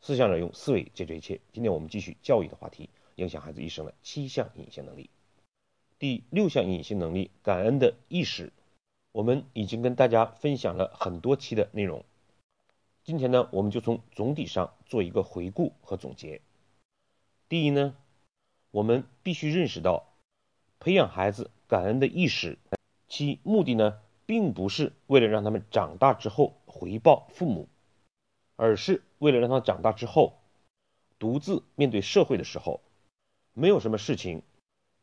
思想者用思维解决一切。今天我们继续教育的话题，影响孩子一生的七项隐形能力。第六项隐形能力，感恩的意识。我们已经跟大家分享了很多期的内容，今天呢，我们就从总体上做一个回顾和总结。第一呢，我们必须认识到，培养孩子感恩的意识，其目的呢，并不是为了让他们长大之后回报父母，而是为了让他长大之后，独自面对社会的时候，没有什么事情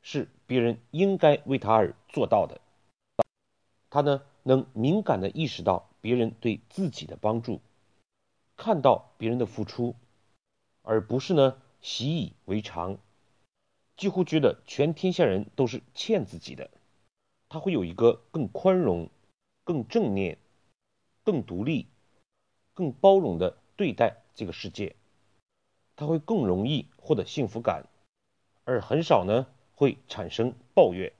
是别人应该为他而做到的。他呢，能敏感的意识到别人对自己的帮助，看到别人的付出，而不是呢。习以为常，几乎觉得全天下人都是欠自己的。他会有一个更宽容、更正面、更独立、更包容的对待这个世界。他会更容易获得幸福感，而很少呢会产生抱怨。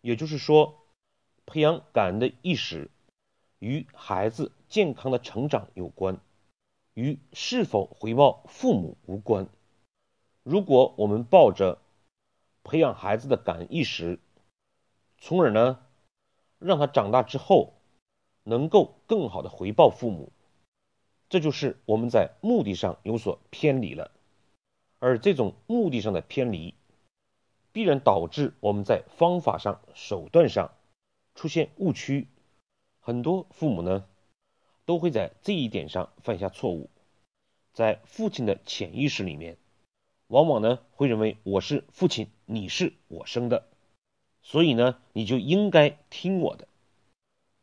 也就是说，培养感恩的意识与孩子健康的成长有关，与是否回报父母无关。如果我们抱着培养孩子的感恩意识，从而呢让他长大之后能够更好的回报父母，这就是我们在目的上有所偏离了。而这种目的上的偏离，必然导致我们在方法上、手段上出现误区。很多父母呢都会在这一点上犯下错误，在父亲的潜意识里面。往往呢会认为我是父亲，你是我生的，所以呢你就应该听我的。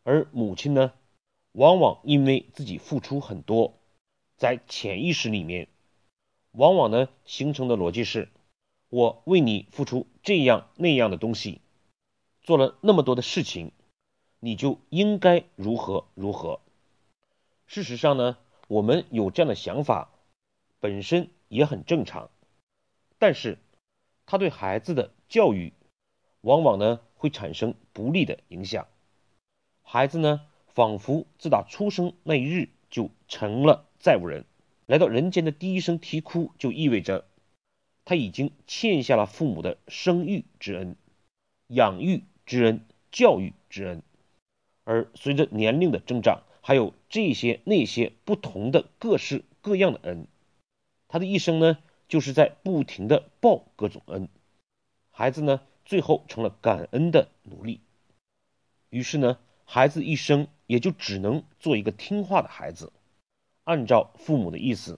而母亲呢，往往因为自己付出很多，在潜意识里面，往往呢形成的逻辑是：我为你付出这样那样的东西，做了那么多的事情，你就应该如何如何。事实上呢，我们有这样的想法，本身也很正常。但是，他对孩子的教育，往往呢会产生不利的影响。孩子呢，仿佛自打出生那一日就成了债务人，来到人间的第一声啼哭，就意味着他已经欠下了父母的生育之恩、养育之恩、教育之恩。而随着年龄的增长，还有这些那些不同的各式各样的恩，他的一生呢？就是在不停的报各种恩，孩子呢最后成了感恩的奴隶，于是呢孩子一生也就只能做一个听话的孩子，按照父母的意思，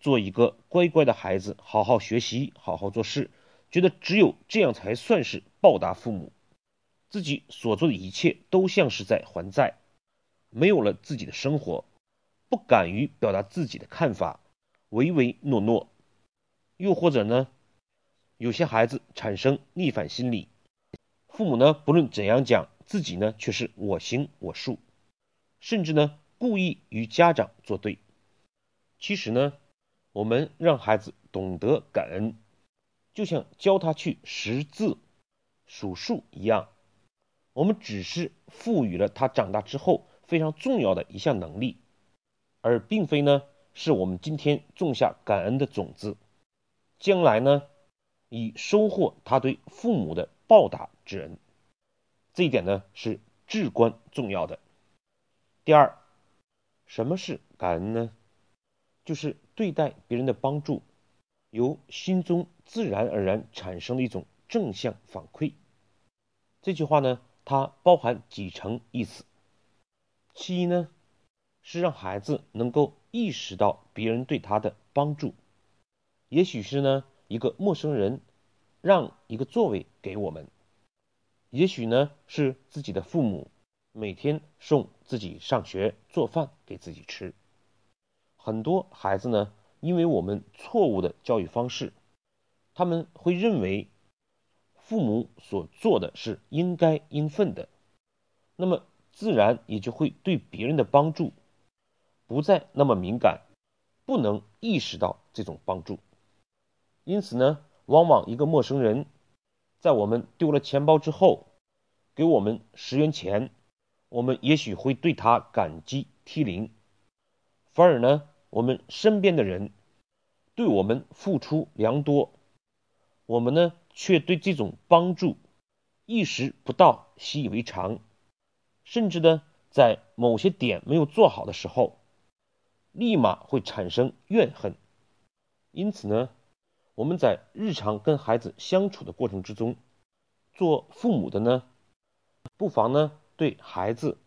做一个乖乖的孩子，好好学习，好好做事，觉得只有这样才算是报答父母，自己所做的一切都像是在还债，没有了自己的生活，不敢于表达自己的看法，唯唯诺诺。又或者呢，有些孩子产生逆反心理，父母呢不论怎样讲，自己呢却是我行我素，甚至呢故意与家长作对。其实呢，我们让孩子懂得感恩，就像教他去识字、数数一样，我们只是赋予了他长大之后非常重要的一项能力，而并非呢是我们今天种下感恩的种子。将来呢，以收获他对父母的报答之恩，这一点呢是至关重要的。第二，什么是感恩呢？就是对待别人的帮助，由心中自然而然产生的一种正向反馈。这句话呢，它包含几层意思。其一呢，是让孩子能够意识到别人对他的帮助。也许是呢，一个陌生人让一个座位给我们；也许呢，是自己的父母每天送自己上学、做饭给自己吃。很多孩子呢，因为我们错误的教育方式，他们会认为父母所做的是应该应分的，那么自然也就会对别人的帮助不再那么敏感，不能意识到这种帮助。因此呢，往往一个陌生人，在我们丢了钱包之后，给我们十元钱，我们也许会对他感激涕零；反而呢，我们身边的人对我们付出良多，我们呢却对这种帮助意识不到，习以为常，甚至呢在某些点没有做好的时候，立马会产生怨恨。因此呢，我们在日常跟孩子相处的过程之中，做父母的呢，不妨呢对孩子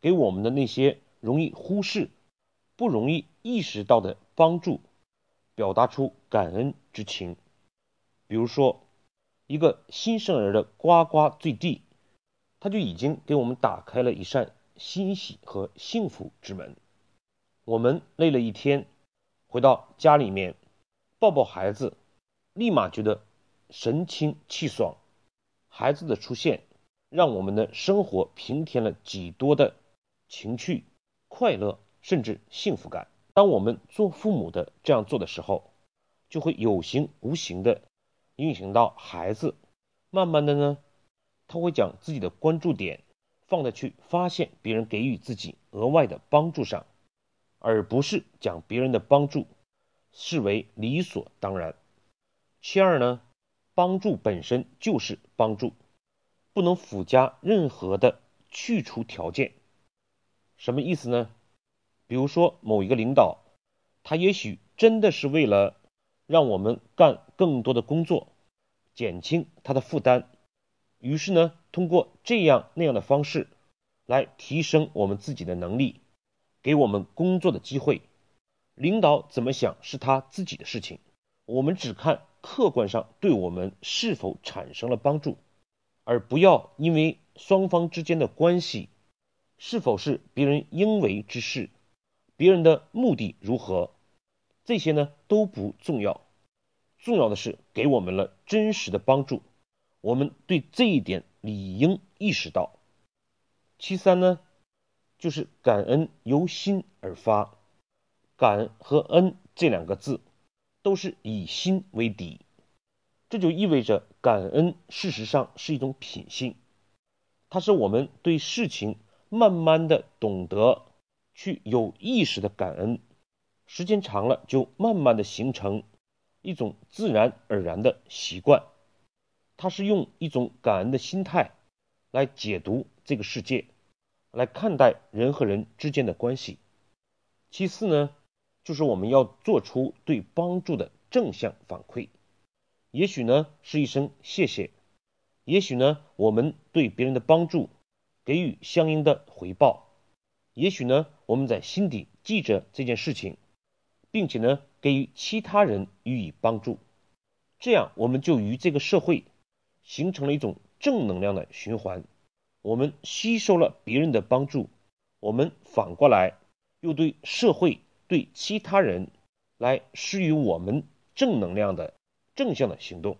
给我们的那些容易忽视、不容易意识到的帮助。表达出感恩之情，比如说，一个新生儿的呱呱坠地，他就已经给我们打开了一扇欣喜和幸福之门。我们累了一天，回到家里面，抱抱孩子，立马觉得神清气爽。孩子的出现，让我们的生活平添了几多的情趣、快乐，甚至幸福感。当我们做父母的这样做的时候，就会有形无形的影响到孩子。慢慢的呢，他会将自己的关注点放在去发现别人给予自己额外的帮助上，而不是将别人的帮助视为理所当然。其二呢，帮助本身就是帮助，不能附加任何的去除条件。什么意思呢？比如说，某一个领导，他也许真的是为了让我们干更多的工作，减轻他的负担，于是呢，通过这样那样的方式来提升我们自己的能力，给我们工作的机会。领导怎么想是他自己的事情，我们只看客观上对我们是否产生了帮助，而不要因为双方之间的关系是否是别人应为之事。别人的目的如何，这些呢都不重要，重要的是给我们了真实的帮助，我们对这一点理应意识到。其三呢，就是感恩由心而发，感和恩这两个字都是以心为底，这就意味着感恩事实上是一种品性，它是我们对事情慢慢的懂得。去有意识的感恩，时间长了就慢慢的形成一种自然而然的习惯。它是用一种感恩的心态来解读这个世界，来看待人和人之间的关系。其次呢，就是我们要做出对帮助的正向反馈。也许呢是一声谢谢，也许呢我们对别人的帮助给予相应的回报。也许呢，我们在心底记着这件事情，并且呢，给予其他人予以帮助，这样我们就与这个社会形成了一种正能量的循环。我们吸收了别人的帮助，我们反过来又对社会、对其他人来施予我们正能量的正向的行动。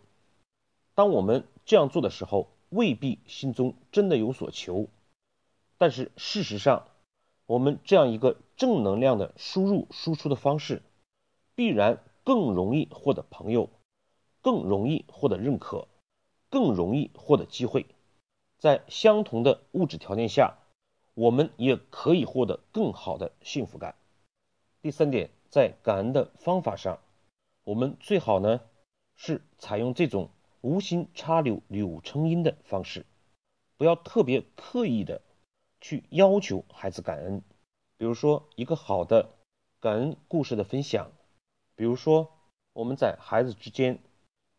当我们这样做的时候，未必心中真的有所求，但是事实上。我们这样一个正能量的输入输出的方式，必然更容易获得朋友，更容易获得认可，更容易获得机会。在相同的物质条件下，我们也可以获得更好的幸福感。第三点，在感恩的方法上，我们最好呢是采用这种无心插柳柳成荫的方式，不要特别刻意的。去要求孩子感恩，比如说一个好的感恩故事的分享，比如说我们在孩子之间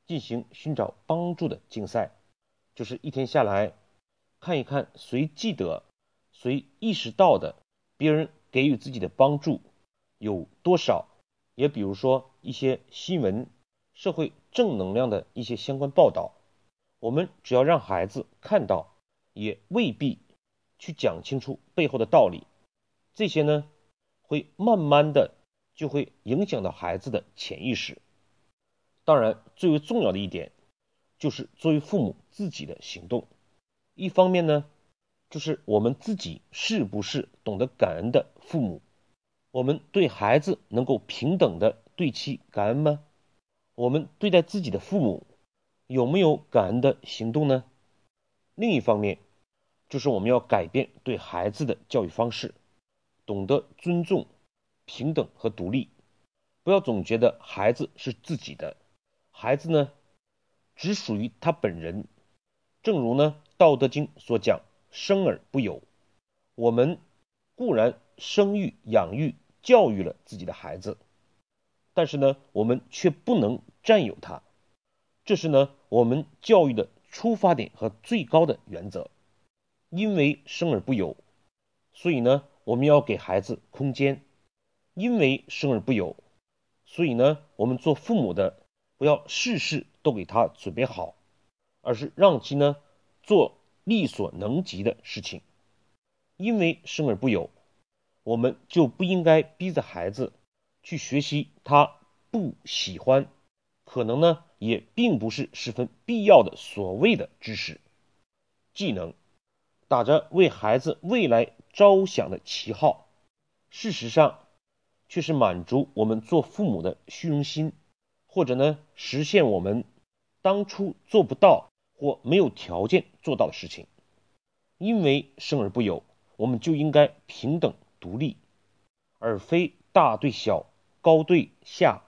进行寻找帮助的竞赛，就是一天下来看一看谁记得、谁意识到的别人给予自己的帮助有多少，也比如说一些新闻、社会正能量的一些相关报道，我们只要让孩子看到，也未必。去讲清楚背后的道理，这些呢会慢慢的就会影响到孩子的潜意识。当然，最为重要的一点就是作为父母自己的行动。一方面呢，就是我们自己是不是懂得感恩的父母？我们对孩子能够平等的对其感恩吗？我们对待自己的父母有没有感恩的行动呢？另一方面。就是我们要改变对孩子的教育方式，懂得尊重、平等和独立，不要总觉得孩子是自己的，孩子呢只属于他本人。正如呢《道德经》所讲：“生而不有。”我们固然生育、养育、教育了自己的孩子，但是呢，我们却不能占有他。这是呢我们教育的出发点和最高的原则。因为生而不有，所以呢我们要给孩子空间。因为生而不有，所以呢我们做父母的不要事事都给他准备好。而是让其呢做力所能及的事情，因为生而不有，我们就不应该逼着孩子去学习他不喜欢，可能呢也并不是十分必要的所谓的知识、技能，打着为孩子未来着想的旗号，事实上却是满足我们做父母的虚荣心，或者呢实现我们当初做不到。或没有条件做到的事情，因为生而不有，我们就应该平等独立，而非大对小、高对下，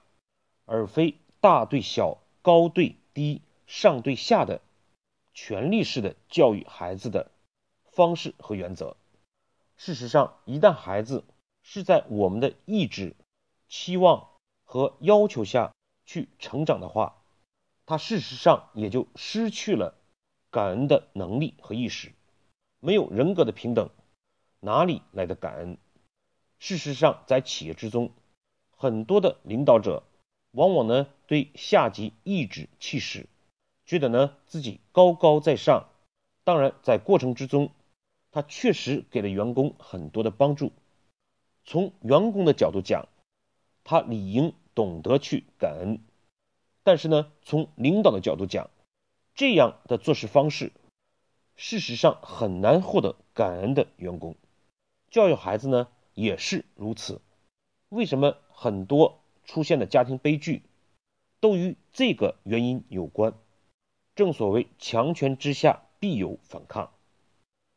而非大对小、高对低、上对下的权力式的教育孩子的方式和原则。事实上，一旦孩子是在我们的意志、期望和要求下去成长的话，他事实上也就失去了感恩的能力和意识，没有人格的平等，哪里来的感恩？事实上，在企业之中，很多的领导者往往呢对下级颐指气使，觉得呢自己高高在上。当然，在过程之中，他确实给了员工很多的帮助。从员工的角度讲，他理应懂得去感恩。但是呢，从领导的角度讲，这样的做事方式，事实上很难获得感恩的员工。教育孩子呢，也是如此。为什么很多出现的家庭悲剧，都与这个原因有关？正所谓强权之下必有反抗。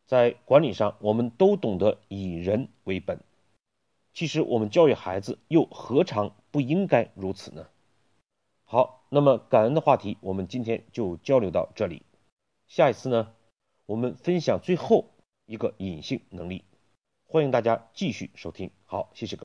在管理上，我们都懂得以人为本。其实我们教育孩子，又何尝不应该如此呢？好，那么感恩的话题，我们今天就交流到这里。下一次呢，我们分享最后一个隐性能力，欢迎大家继续收听。好，谢谢各位。